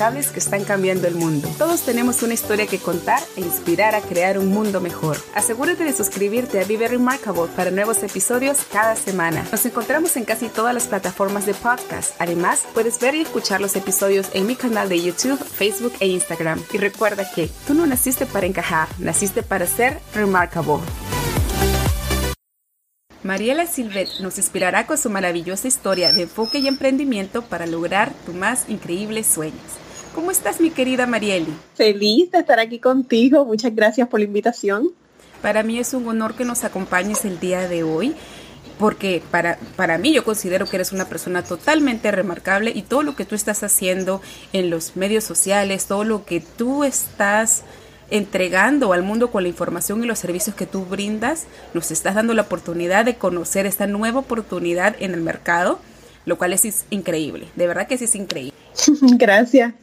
que están cambiando el mundo. Todos tenemos una historia que contar e inspirar a crear un mundo mejor. Asegúrate de suscribirte a Vive Remarkable para nuevos episodios cada semana. Nos encontramos en casi todas las plataformas de podcast. Además, puedes ver y escuchar los episodios en mi canal de YouTube, Facebook e Instagram. Y recuerda que tú no naciste para encajar, naciste para ser remarkable. Mariela Silvet nos inspirará con su maravillosa historia de enfoque y emprendimiento para lograr tus más increíbles sueños. ¿Cómo estás, mi querida Marieli? Feliz de estar aquí contigo. Muchas gracias por la invitación. Para mí es un honor que nos acompañes el día de hoy, porque para, para mí yo considero que eres una persona totalmente remarcable y todo lo que tú estás haciendo en los medios sociales, todo lo que tú estás entregando al mundo con la información y los servicios que tú brindas, nos estás dando la oportunidad de conocer esta nueva oportunidad en el mercado, lo cual es, increíble, de verdad que sí es increíble. Gracias.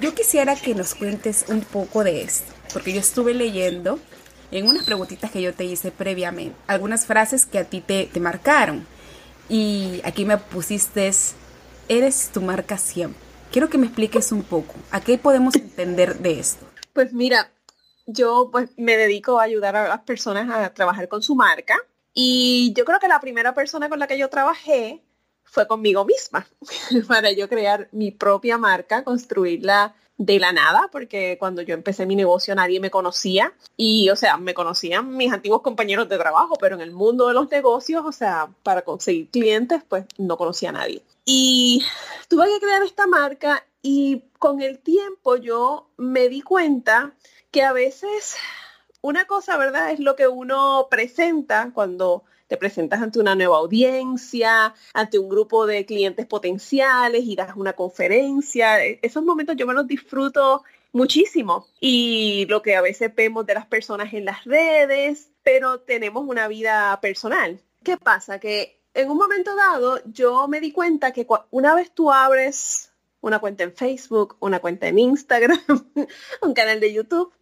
Yo quisiera que nos cuentes un poco de esto, porque yo estuve leyendo en unas preguntitas que yo te hice previamente, algunas frases que a ti te, te marcaron. Y aquí me pusiste, eres tu marca siempre. Quiero que me expliques un poco, ¿a qué podemos entender de esto? Pues mira, yo pues me dedico a ayudar a las personas a trabajar con su marca y yo creo que la primera persona con la que yo trabajé fue conmigo misma, para yo crear mi propia marca, construirla de la nada, porque cuando yo empecé mi negocio nadie me conocía y, o sea, me conocían mis antiguos compañeros de trabajo, pero en el mundo de los negocios, o sea, para conseguir clientes, pues no conocía a nadie. Y tuve que crear esta marca y con el tiempo yo me di cuenta que a veces una cosa, ¿verdad? Es lo que uno presenta cuando te presentas ante una nueva audiencia, ante un grupo de clientes potenciales y das una conferencia. E, esos momentos yo me los disfruto muchísimo. Y lo que a veces vemos de las personas en las redes, pero tenemos una vida personal. ¿Qué pasa? Que en un momento dado yo me di cuenta que una vez tú abres una cuenta en Facebook, una cuenta en Instagram, un canal de YouTube,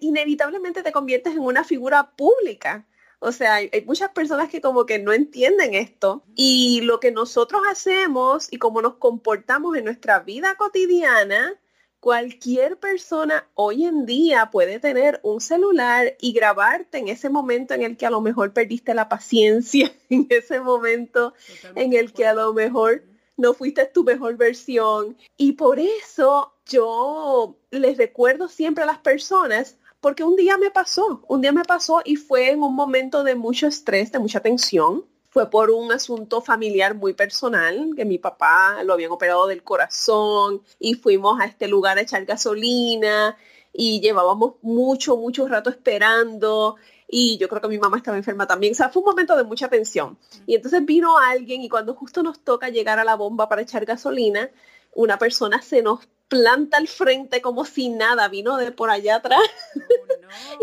inevitablemente te conviertes en una figura pública. O sea, hay, muchas personas que como que no entienden esto y lo que nosotros hacemos y cómo nos comportamos en nuestra vida cotidiana, cualquier persona hoy en día puede tener un celular y grabarte en ese momento en el que a lo mejor perdiste la paciencia, en ese momento en el que a lo mejor no fuiste tu mejor versión. Y por eso yo les recuerdo siempre a las personas porque un día me pasó, un día me pasó y fue en un momento de mucho estrés, de mucha tensión. Fue por un asunto familiar muy personal, que mi papá lo habían operado del corazón y fuimos a este lugar a echar gasolina y llevábamos mucho, mucho rato esperando y yo creo que mi mamá estaba enferma también. O sea, fue un momento de mucha tensión. Y entonces vino alguien y cuando justo nos toca llegar a la bomba para echar gasolina, una persona se nos planta al frente como si nada, vino de por allá atrás.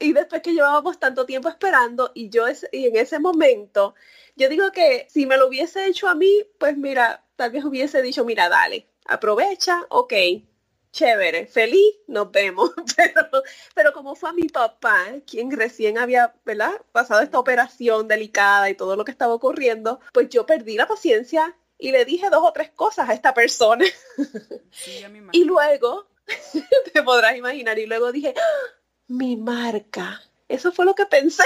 y, después que llevábamos tanto tiempo esperando y yo y en ese momento, yo digo que si me lo hubiese hecho a mí, pues mira, tal vez hubiese dicho, mira, dale, aprovecha, ok, chévere, feliz, nos vemos. Pero, pero como fue a mi papá, quien recién había ¿verdad? pasado esta operación delicada y todo lo que estaba ocurriendo, pues yo perdí la paciencia y le dije dos o tres cosas a esta persona. y luego, te podrás imaginar, y luego dije, ¡Ah! mi marca. Eso fue lo que pensé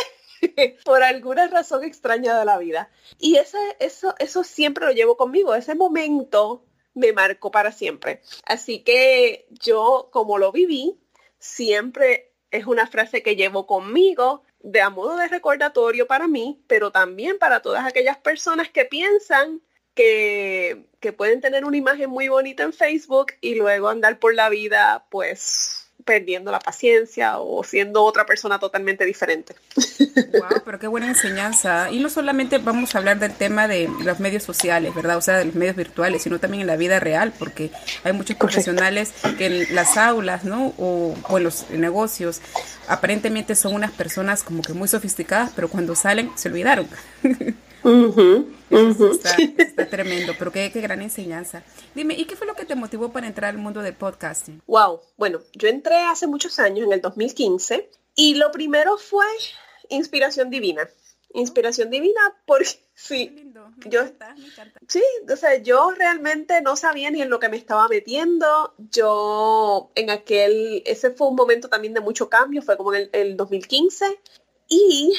por alguna razón extraña de la vida. Y ese, eso, eso siempre lo llevo conmigo. Ese momento me marcó para siempre. Así que yo, como lo viví, siempre es una frase que llevo conmigo de a modo de recordatorio para mí, pero también para todas aquellas personas que piensan que, pueden tener una imagen muy bonita en Facebook y luego andar por la vida pues perdiendo la paciencia o siendo otra persona totalmente diferente. Wow, pero qué buena enseñanza. Y no solamente vamos a hablar del tema de los medios sociales, ¿verdad? O sea, de los medios virtuales, sino también en la vida real, porque hay muchos profesionales que en las aulas, ¿no? O, en los negocios, aparentemente son unas personas como que muy sofisticadas, pero cuando salen se olvidaron. Está, tremendo, pero qué, qué, gran enseñanza. Dime, ¿y qué fue lo que te motivó para entrar al mundo del podcasting? Wow, bueno, yo entré hace muchos años, en el 2015, y lo primero fue inspiración divina. Inspiración divina porque sí, yo sí, o sea, yo realmente no sabía ni en lo que me estaba metiendo. Yo en aquel, ese fue un momento también de mucho cambio, fue como en el, el 2015 y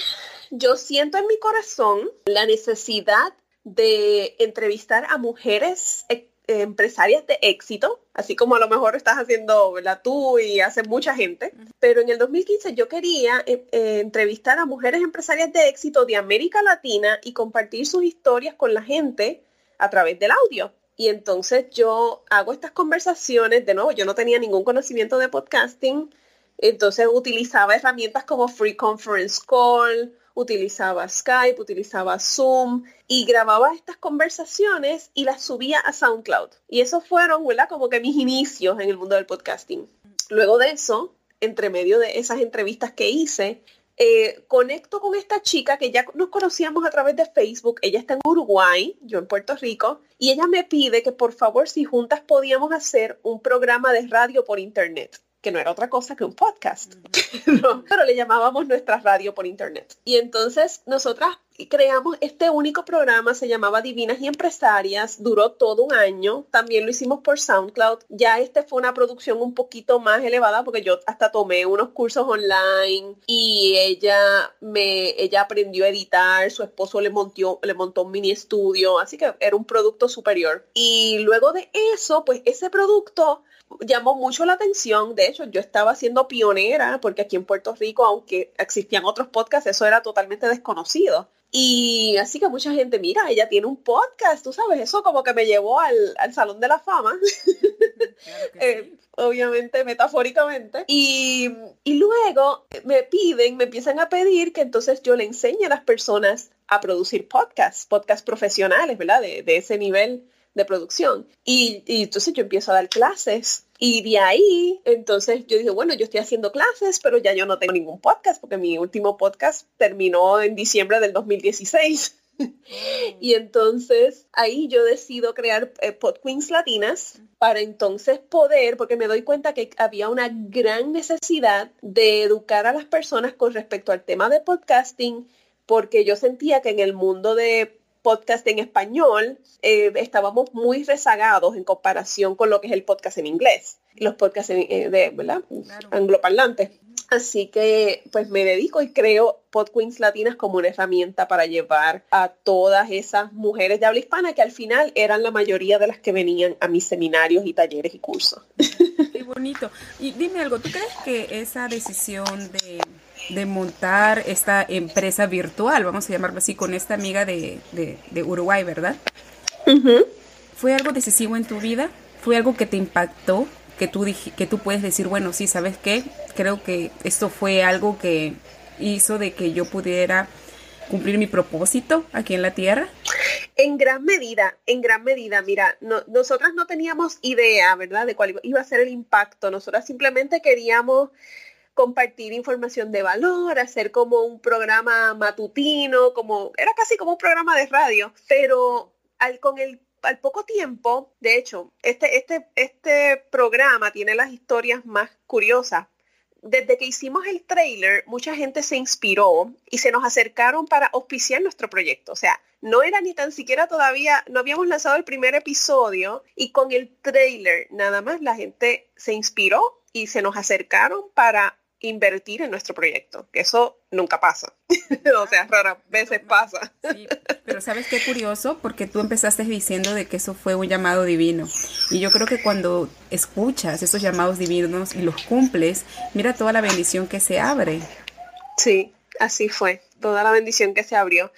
yo siento en mi corazón la necesidad de entrevistar a mujeres eh, empresarias de éxito, así como a lo mejor estás haciendo la tú y hace mucha gente, pero en el 2015 yo quería eh, eh, entrevistar a mujeres empresarias de éxito de América Latina y compartir sus historias con la gente a través del audio. Y entonces yo hago estas conversaciones, de nuevo, yo no tenía ningún conocimiento de podcasting, entonces utilizaba herramientas como Free Conference Call, utilizaba Skype, utilizaba Zoom y grababa estas conversaciones y las subía a SoundCloud. Y esos fueron, ¿verdad? Como que mis inicios en el mundo del podcasting. Luego de eso, entre medio de esas entrevistas que hice, eh, conecto con esta chica que ya nos conocíamos a través de Facebook. Ella está en Uruguay, yo en Puerto Rico, y ella me pide que por favor si juntas podíamos hacer un programa de radio por internet que no era otra cosa que un podcast, pero le llamábamos nuestra radio por internet. Y entonces nosotras creamos este único programa, se llamaba Divinas y Empresarias, duró todo un año, también lo hicimos por SoundCloud, ya este fue una producción un poquito más elevada porque yo hasta tomé unos cursos online y ella me, ella aprendió a editar, su esposo le montó, le montó un mini estudio, así que era un producto superior. Y luego de eso, pues ese producto llamó mucho la atención. De hecho, yo estaba siendo pionera porque aquí en Puerto Rico, aunque existían otros podcasts, eso era totalmente desconocido. Y así que mucha gente, mira, ella tiene un podcast, tú sabes, eso como que me llevó al, Salón de la Fama, eh, obviamente metafóricamente. Y, luego me piden, me empiezan a pedir que entonces yo le enseñe a las personas a producir podcasts, podcasts profesionales, ¿verdad? De, de ese nivel de producción. Y, entonces yo empiezo a dar clases. Y de ahí, entonces yo dije, bueno, yo estoy haciendo clases, pero ya yo no tengo ningún podcast, porque mi último podcast terminó en diciembre del 2016. y entonces ahí yo decido crear eh, Pod Queens Latinas para entonces poder, porque me doy cuenta que había una gran necesidad de educar a las personas con respecto al tema de podcasting, porque yo sentía que en el mundo de podcast en español, eh, estábamos muy rezagados en comparación con lo que es el podcast en inglés, los podcasts eh, de, ¿verdad? Angloparlantes. Así que pues me dedico y creo Pod Queens Latinas como una herramienta para llevar a todas esas mujeres de habla hispana que al final eran la mayoría de las que venían a mis seminarios y talleres y cursos. Qué bonito. Y dime algo, ¿tú crees que esa decisión de de montar esta empresa virtual, vamos a llamarlo así, con esta amiga de, Uruguay, ¿verdad? ¿Fue algo decisivo en tu vida? ¿Fue algo que te impactó? Que tú, que tú puedes decir, bueno, sí, ¿sabes qué? Creo que esto fue algo que hizo de que yo pudiera cumplir mi propósito aquí en la tierra? En gran medida, en gran medida, mira, nosotras no teníamos idea, ¿verdad?, de cuál iba a ser el impacto. Nosotras simplemente queríamos compartir información de valor, hacer como un programa matutino, como era casi como un programa de radio, pero al con el al poco tiempo, de hecho, este, este, este programa tiene las historias más curiosas. Desde que hicimos el trailer, mucha gente se inspiró y se nos acercaron para auspiciar nuestro proyecto. O sea, no era ni tan siquiera todavía, no habíamos lanzado el primer episodio y con el trailer nada más la gente se inspiró y se nos acercaron para invertir en nuestro proyecto, que eso nunca pasa. o sea, raras veces pasa. pero sabes qué curioso, porque tú empezaste diciendo de que eso fue un llamado divino. Y yo creo que cuando escuchas esos llamados divinos y los cumples, mira toda la bendición que se abre. Sí, así fue, toda la bendición que se abrió.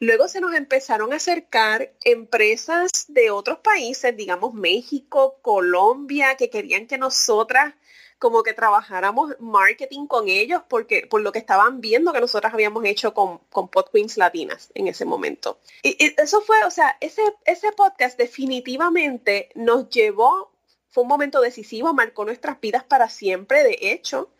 Luego se nos empezaron a acercar empresas de otros países, digamos México, Colombia, que querían que nosotras como que trabajáramos marketing con ellos porque por lo que estaban viendo que nosotras habíamos hecho con, con Pod Queens Latinas en ese momento. Y, eso fue, o sea, ese, ese podcast definitivamente nos llevó, fue un momento decisivo, marcó nuestras vidas para siempre, de hecho.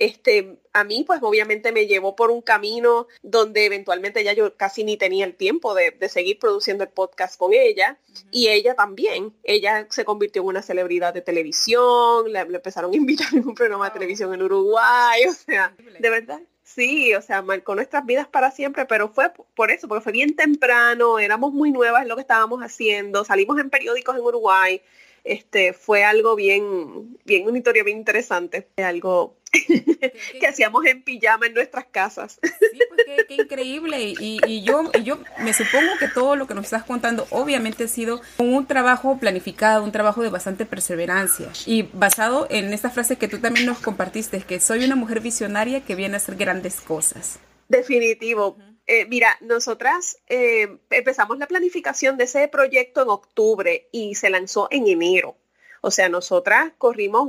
Este, a mí, pues obviamente me llevó por un camino donde eventualmente ya yo casi ni tenía el tiempo de, seguir produciendo el podcast con ella. Y ella también. Ella se convirtió en una celebridad de televisión, le, empezaron a invitar en un programa de televisión en Uruguay. O sea, de verdad. Sí, o sea, marcó nuestras vidas para siempre, pero fue por eso, porque fue bien temprano, éramos muy nuevas en lo que estábamos haciendo, salimos en periódicos en Uruguay, este, fue algo bien, bien unitorio, bien interesante, algo que hacíamos en pijama en nuestras casas. Sí, pues qué, increíble. Y, yo, yo me supongo que todo lo que nos estás contando obviamente ha sido un trabajo planificado, un trabajo de bastante perseverancia. Y basado en esta frase que tú también nos compartiste, que soy una mujer visionaria que viene a hacer grandes cosas. Definitivo. Eh, mira, nosotras eh, empezamos la planificación de ese proyecto en octubre y se lanzó en enero. O sea, nosotras corrimos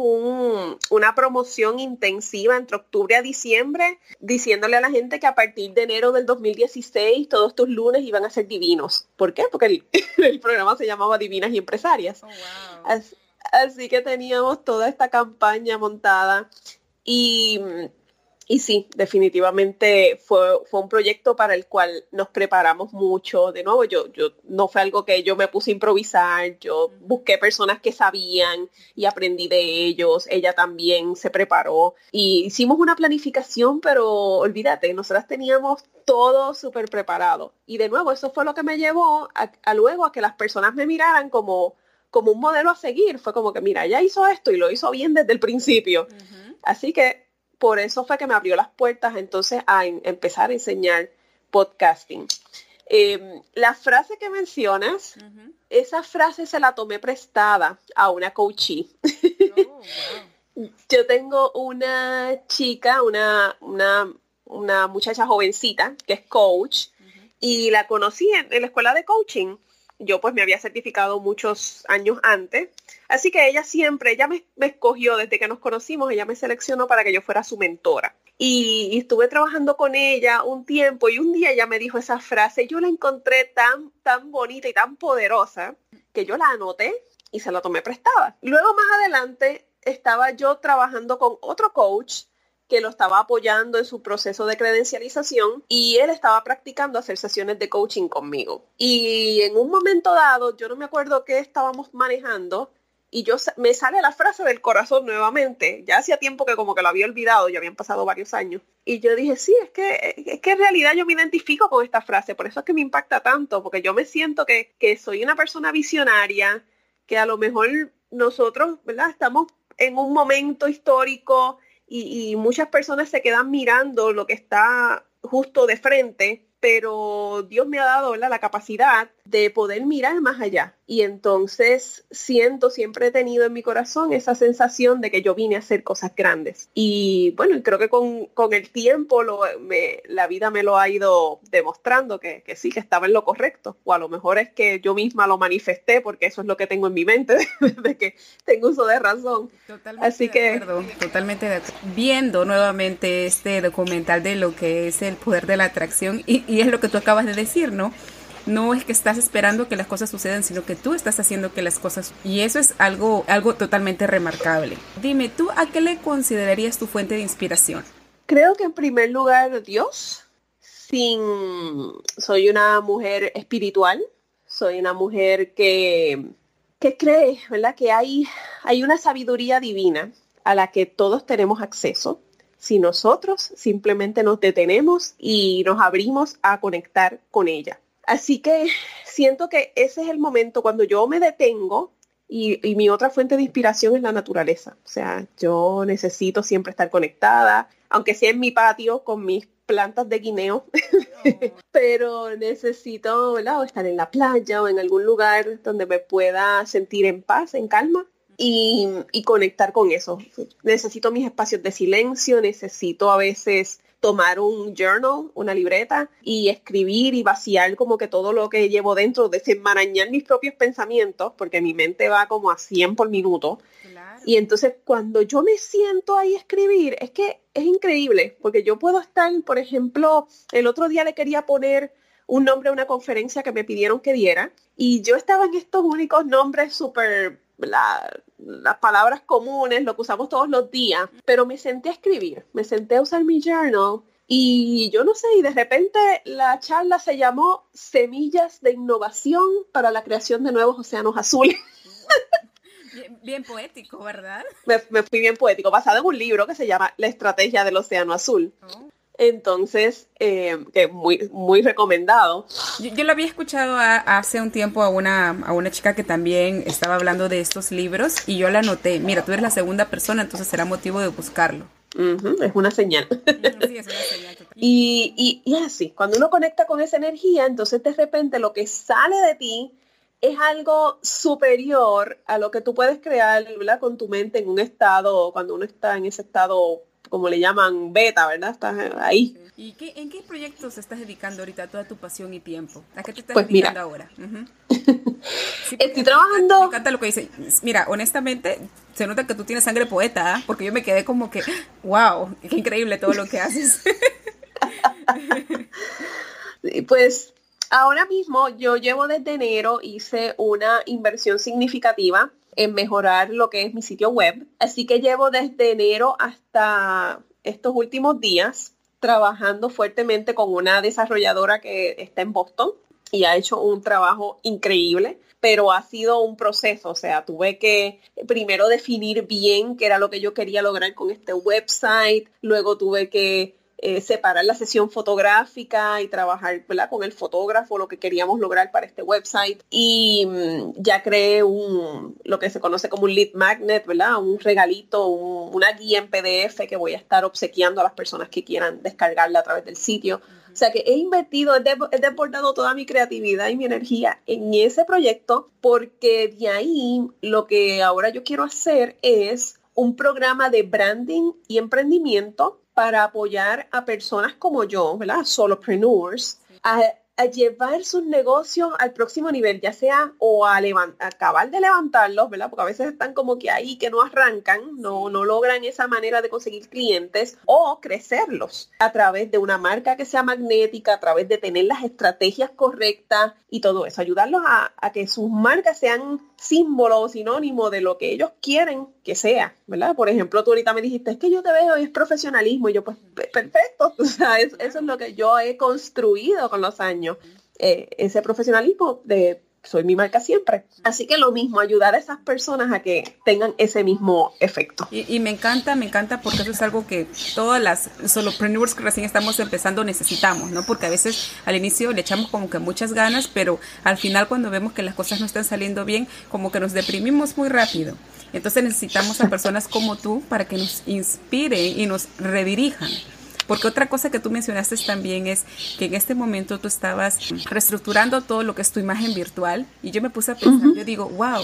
una promoción intensiva entre octubre a diciembre, diciéndole a la gente que a partir de enero del 2016 todos tus lunes iban a ser divinos. ¿Por qué? Porque el, programa se llamaba Divinas y Empresarias. Oh, así que teníamos toda esta campaña montada y y sí, definitivamente fue, fue un proyecto para el cual nos preparamos mucho. De nuevo, yo, yo no fue algo que yo me puse a improvisar, yo busqué personas que sabían y aprendí de ellos. Ella también se preparó y hicimos una planificación, pero olvídate, nosotras teníamos todo súper preparado. Y de nuevo, eso fue lo que me llevó a, luego a que las personas me miraran como, como un modelo a seguir. Fue como que, mira, ella hizo esto y lo hizo bien desde el principio. Así que por eso fue que me abrió las puertas entonces a empezar a enseñar podcasting. Em, la frase que mencionas, esa frase se la tomé prestada a una coachee. Oh, Yo tengo una chica, una, una, una, muchacha jovencita que es coach y la conocí en la escuela de coaching yo pues me había certificado muchos años antes. Así que ella siempre, ella me, escogió desde que nos conocimos, ella me seleccionó para que yo fuera su mentora. Y, estuve trabajando con ella un tiempo y un día ella me dijo esa frase, yo la encontré tan, tan bonita y tan poderosa que yo la anoté y se la tomé prestada. Luego más adelante estaba yo trabajando con otro coach que lo estaba apoyando en su proceso de credencialización y él estaba practicando hacer sesiones de coaching conmigo. Y en un momento dado, yo no me acuerdo qué estábamos manejando, y yo me sale la frase del corazón nuevamente. Ya hacía tiempo que como que lo había olvidado, ya habían pasado varios años. Y yo dije, sí, es que, es que en realidad yo me identifico con esta frase, por eso es que me impacta tanto, porque yo me siento que, que soy una persona visionaria, que a lo mejor nosotros, ¿verdad? Estamos en un momento histórico y, muchas personas se quedan mirando lo que está justo de frente pero Dios me ha dado la capacidad de poder mirar más allá. Y entonces siento, siempre he tenido en mi corazón esa sensación de que yo vine a hacer cosas grandes. Y bueno, creo que con, el tiempo lo, me, la vida me lo ha ido demostrando que, sí, que estaba en lo correcto. O a lo mejor es que yo misma lo manifesté porque eso es lo que tengo en mi mente, de que tengo uso de razón. Totalmente Así que... Acuerdo, totalmente de acuerdo. Viendo nuevamente este documental de lo que es el poder de la atracción y, y es lo que tú acabas de decir, ¿no? No es que estás esperando que las cosas sucedan, sino que tú estás haciendo que las cosas... Y eso es algo, algo totalmente remarcable. Dime, ¿tú a qué le considerarías tu fuente de inspiración? Creo que en primer lugar Dios. Sin... Soy una mujer espiritual. Soy una mujer que, que cree, ¿verdad? Que hay, hay una sabiduría divina a la que todos tenemos acceso si nosotros simplemente nos detenemos y nos abrimos a conectar con ella. Así que siento que ese es el momento cuando yo me detengo y, mi otra fuente de inspiración es la naturaleza. O sea, yo necesito siempre estar conectada, aunque sea en mi patio con mis plantas de guineo, pero necesito estar en la playa o en algún lugar donde me pueda sentir en paz, en calma y, conectar con eso. Necesito mis espacios de silencio, necesito a veces tomar un journal, una libreta y escribir y vaciar como que todo lo que llevo dentro, desenmarañar mis propios pensamientos, porque mi mente va como a 100 por minuto. Y entonces cuando yo me siento ahí a escribir, es que es increíble, porque yo puedo estar, por ejemplo, el otro día le quería poner un nombre a una conferencia que me pidieron que diera y yo estaba en estos únicos nombres súper las palabras comunes, lo que usamos todos los días, pero me senté a escribir, me senté a usar mi journal y yo no sé, y de repente la charla se llamó Semillas de Innovación para la Creación de Nuevos Océanos Azules. Bien, poético, ¿verdad? Me, fui bien poético, basado en un libro que se llama La Estrategia del Océano Azul. Oh. Entonces, eh, que muy, muy recomendado. Yo, lo había escuchado hace un tiempo a una, a una chica que también estaba hablando de estos libros y yo la anoté. Mira, tú eres la segunda persona, entonces será motivo de buscarlo. es una señal. Sí, es una señal y, y, así, cuando uno conecta con esa energía, entonces de repente lo que sale de ti es algo superior a lo que tú puedes crear con tu mente en un estado, cuando uno está en ese estado como le llaman beta, ¿verdad? Estás ahí. ¿Y qué, en qué proyectos estás dedicando ahorita toda tu pasión y tiempo? ¿A qué te estás pues dedicando ahora? Estoy trabajando. Me encanta lo que dice. Mira, honestamente, se nota que tú tienes sangre poeta, ¿ah? porque yo me quedé como que, wow, qué increíble todo lo que haces. pues ahora mismo yo llevo desde enero, hice una inversión significativa en mejorar lo que es mi sitio web. Así que llevo desde enero hasta estos últimos días trabajando fuertemente con una desarrolladora que está en Boston y ha hecho un trabajo increíble, pero ha sido un proceso, o sea, tuve que primero definir bien qué era lo que yo quería lograr con este website, luego tuve que eh, separar la sesión fotográfica y trabajar con el fotógrafo, lo que queríamos lograr para este website. Y mm, ya creé un, lo que se conoce como un lead magnet, ¿verdad? Un regalito, una guía en PDF que voy a estar obsequiando a las personas que quieran descargarla a través del sitio. O sea que he invertido, he, he deportado toda mi creatividad y mi energía en ese proyecto porque de ahí lo que ahora yo quiero hacer es un programa de branding y emprendimiento para apoyar a personas como yo, ¿verdad? Solopreneurs, a a llevar sus negocios al próximo nivel, ya sea o a, acabar de levantarlos, ¿verdad? Porque a veces están como que ahí que no arrancan, no, no logran esa manera de conseguir clientes o crecerlos a través de una marca que sea magnética, a través de tener las estrategias correctas y todo eso, ayudarlos a, a que sus marcas sean símbolo o sinónimo de lo que ellos quieren que sea, ¿verdad? Por ejemplo, tú ahorita me dijiste, es que yo te veo y es profesionalismo, y yo pues perfecto, o sea, eso es lo que yo he construido con los años, eh, ese profesionalismo de soy mi marca siempre. Así que lo mismo, ayudar a esas personas a que tengan ese mismo efecto. Y, me encanta, me encanta porque eso es algo que todas las solopreneurs que recién estamos empezando necesitamos, ¿no? Porque a veces al inicio le echamos como que muchas ganas, pero al final cuando vemos que las cosas no están saliendo bien, como que nos deprimimos muy rápido. Entonces necesitamos a personas como tú para que nos inspiren y nos redirijan. Porque otra cosa que tú mencionaste también es que en este momento tú estabas reestructurando todo lo que es tu imagen virtual y yo me puse a pensar, yo digo, wow,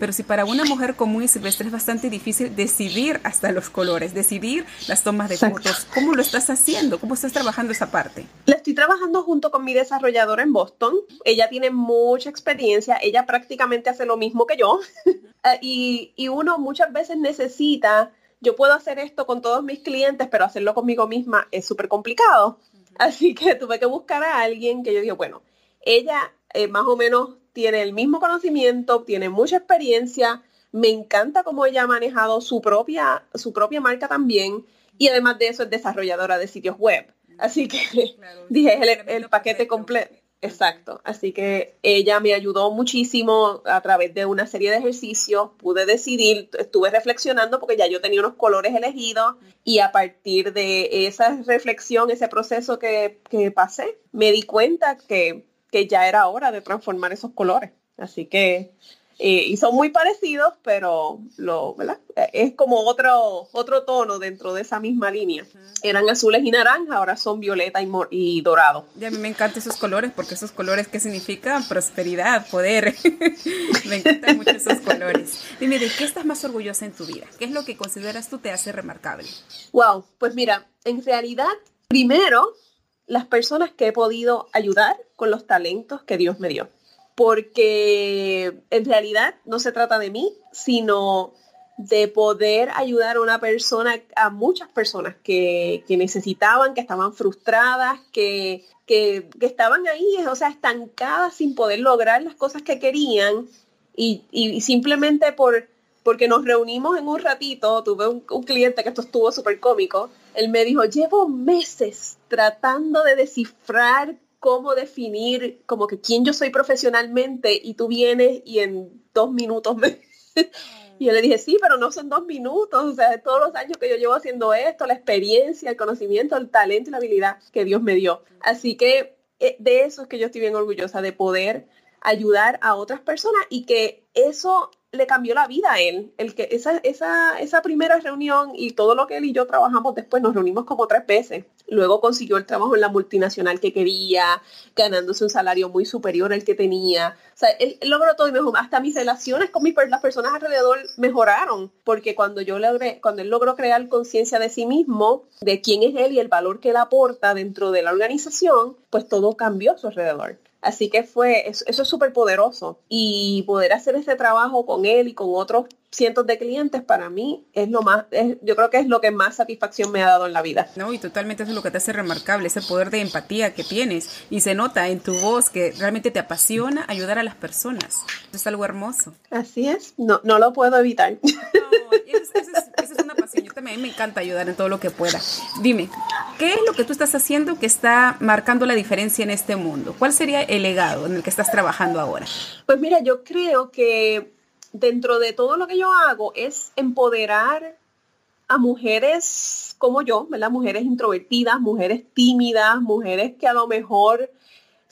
pero si para una mujer común y silvestre es bastante difícil decidir hasta los colores, decidir las tomas de fotos, ¿cómo lo estás haciendo? ¿Cómo estás trabajando esa parte? La estoy trabajando junto con mi desarrolladora en Boston. Ella tiene mucha experiencia, ella prácticamente hace lo mismo que yo. y, y uno muchas veces necesita yo puedo hacer esto con todos mis clientes, pero hacerlo conmigo misma es súper complicado. Así que tuve que buscar a alguien que yo digo, bueno, ella eh, más o menos tiene el mismo conocimiento, tiene mucha experiencia, me encanta cómo ella ha manejado su propia, su propia marca también y además de eso es desarrolladora de sitios web. Así que dije el, el paquete completo. Exacto, así que ella me ayudó muchísimo a través de una serie de ejercicios, pude decidir, estuve reflexionando porque ya yo tenía unos colores elegidos y a partir de esa reflexión, ese proceso que, que pasé, me di cuenta que, que ya era hora de transformar esos colores. Así que eh, y son muy parecidos, pero lo, ¿verdad? es como otro, otro tono dentro de esa misma línea. Eran azules y naranja, ahora son violeta y, y dorado. Y a mí me encantan esos colores, porque esos colores que significan prosperidad, poder. me encantan mucho esos colores. Dime, ¿de qué estás más orgullosa en tu vida? ¿Qué es lo que consideras tú te hace remarcable? Wow, pues mira, en realidad Primero, las personas que he podido ayudar con los talentos que Dios me dio. Porque en realidad no se trata de mí, sino de poder ayudar a una persona, a muchas personas que, necesitaban, que estaban frustradas, que, que, estaban ahí, o sea, estancadas sin poder lograr las cosas que querían. Y, y simplemente por porque nos reunimos en un ratito, tuve un, cliente que esto estuvo súper cómico, él me dijo, llevo meses tratando de descifrar cómo definir como que quién yo soy profesionalmente y tú vienes y en dos minutos me... y yo le dije, sí, pero no son dos minutos, o sea, todos los años que yo llevo haciendo esto, la experiencia, el conocimiento, el talento y la habilidad que Dios me dio. Así que eh, de eso es que yo estoy bien orgullosa, de poder ayudar a otras personas y que eso le cambió la vida a él. El que esa, esa, esa primera reunión y todo lo que él y yo trabajamos después, nos reunimos como tres veces. Luego consiguió el trabajo en la multinacional que quería, ganándose un salario muy superior al que tenía. O sea, él, logró todo y mejor. Hasta mis relaciones con mis, las personas alrededor mejoraron, porque cuando yo logré, cuando él logró crear conciencia de sí mismo, de quién es él y el valor que él aporta dentro de la organización, pues todo cambió a su alrededor. Así que fue, eso, es súper poderoso. Y poder hacer ese trabajo con él y con otros cientos de clientes para mí es lo más, yo creo que es lo que más satisfacción me ha dado en la vida. No, y totalmente eso es lo que te hace remarcable, ese poder de empatía que tienes y se nota en tu voz que realmente te apasiona ayudar a las personas. es algo hermoso. Así es, no, no lo puedo evitar. No, esa es, es, una pasión. Yo también me encanta ayudar en todo lo que pueda. Dime, ¿qué es lo que tú estás haciendo que está marcando la diferencia en este mundo? ¿Cuál sería el legado en el que estás trabajando ahora? Pues mira, yo creo que dentro de todo lo que yo hago es empoderar a mujeres como yo, ¿verdad? Mujeres introvertidas, mujeres tímidas, mujeres que a lo mejor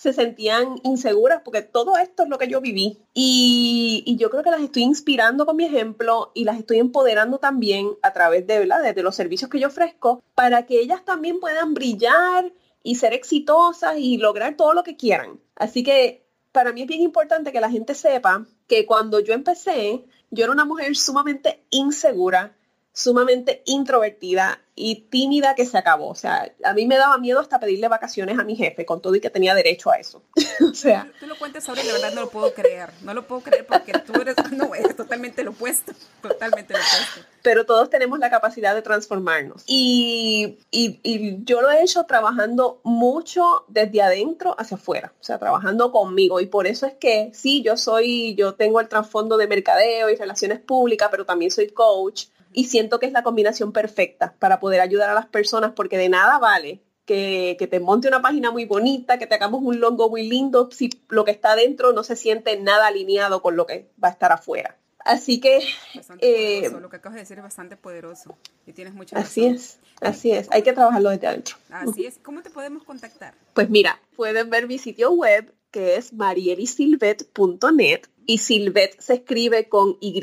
se sentían inseguras, porque todo esto es lo que yo viví. Y, yo creo que las estoy inspirando con mi ejemplo y las estoy empoderando también a través de, ¿verdad? de los servicios que yo ofrezco, para que ellas también puedan brillar y ser exitosas y lograr todo lo que quieran. Así que para mí es bien importante que la gente sepa que cuando yo empecé, yo era una mujer sumamente insegura, sumamente introvertida y tímida que se acabó. O sea, a mí me daba miedo hasta pedirle vacaciones a mi jefe, con todo y que tenía derecho a eso. o sea. Tú, lo cuentas ahora y la verdad no lo puedo creer. No lo puedo creer porque tú eres, no, es totalmente lo opuesto. Totalmente lo opuesto. Pero todos tenemos la capacidad de transformarnos. Y, y, y yo lo he hecho trabajando mucho desde adentro hacia afuera. O sea, trabajando conmigo. Y por eso es que sí, yo soy, yo tengo el trasfondo de mercadeo y relaciones públicas, pero también soy coach y siento que es la combinación perfecta para poder ayudar a las personas porque de nada vale que, te monte una página muy bonita, que te hagamos un logo muy lindo si lo que está dentro no se siente nada alineado con lo que va a estar afuera. Así que... Eh, lo que acabas de decir es bastante poderoso y tienes mucha Así es, así es. Hay que trabajarlo desde adentro. Así es. ¿Cómo te podemos contactar? Pues mira, pueden ver mi sitio web que es marielisilvet.net y Silvet se escribe con Y,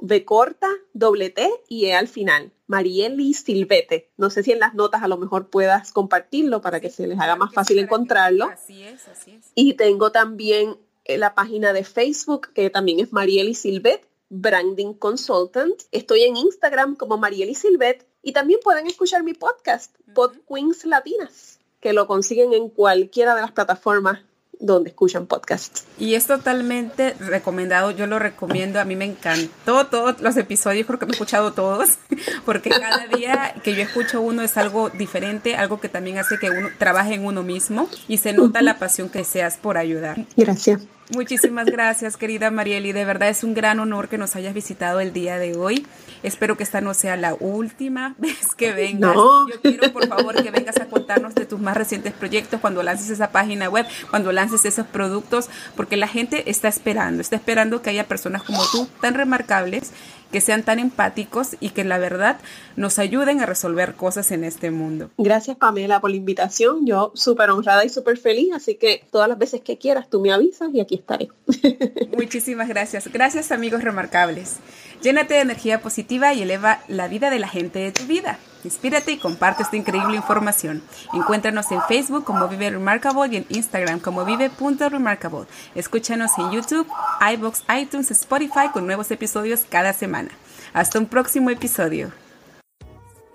B corta, doble T y E al final. Marieli Silvete. No sé si en las notas a lo mejor puedas compartirlo para que se les haga más fácil encontrarlo. Así es, así es. Y tengo también eh, la página de Facebook que también es Marieli Silvet, Branding Consultant. Estoy en Instagram como Marieli Silvet y también pueden escuchar mi podcast, Pod Queens Latinas, que lo consiguen en cualquiera de las plataformas donde escuchan podcasts. Y es totalmente recomendado, yo lo recomiendo, a mí me encantó todos los episodios, creo que me he escuchado todos, porque cada día que yo escucho uno es algo diferente, algo que también hace que uno trabaje en uno mismo y se nota la pasión que seas por ayudar. Gracias. Muchísimas gracias, querida Marieli. De verdad es un gran honor que nos hayas visitado el día de hoy. Espero que esta no sea la última vez que vengas. Yo quiero, por favor, que vengas a contarnos de tus más recientes proyectos cuando lances esa página web, cuando lances esos productos, porque la gente está esperando, está esperando que haya personas como tú, tan remarcables, que sean tan empáticos y que la verdad nos ayuden a resolver cosas en este mundo. Gracias Pamela por la invitación, yo súper honrada y súper feliz, así que todas las veces que quieras tú me avisas y aquí estaré. Muchísimas gracias. Gracias amigos remarcables. Llénate de energía positiva y eleva la vida de la gente de tu vida. Inspírate y comparte esta increíble información. Encuéntranos en Facebook como Vive Remarkable y en Instagram como Vive.remarkable. Escúchanos en YouTube, iBox, iTunes, Spotify con nuevos episodios cada semana. Hasta un próximo episodio.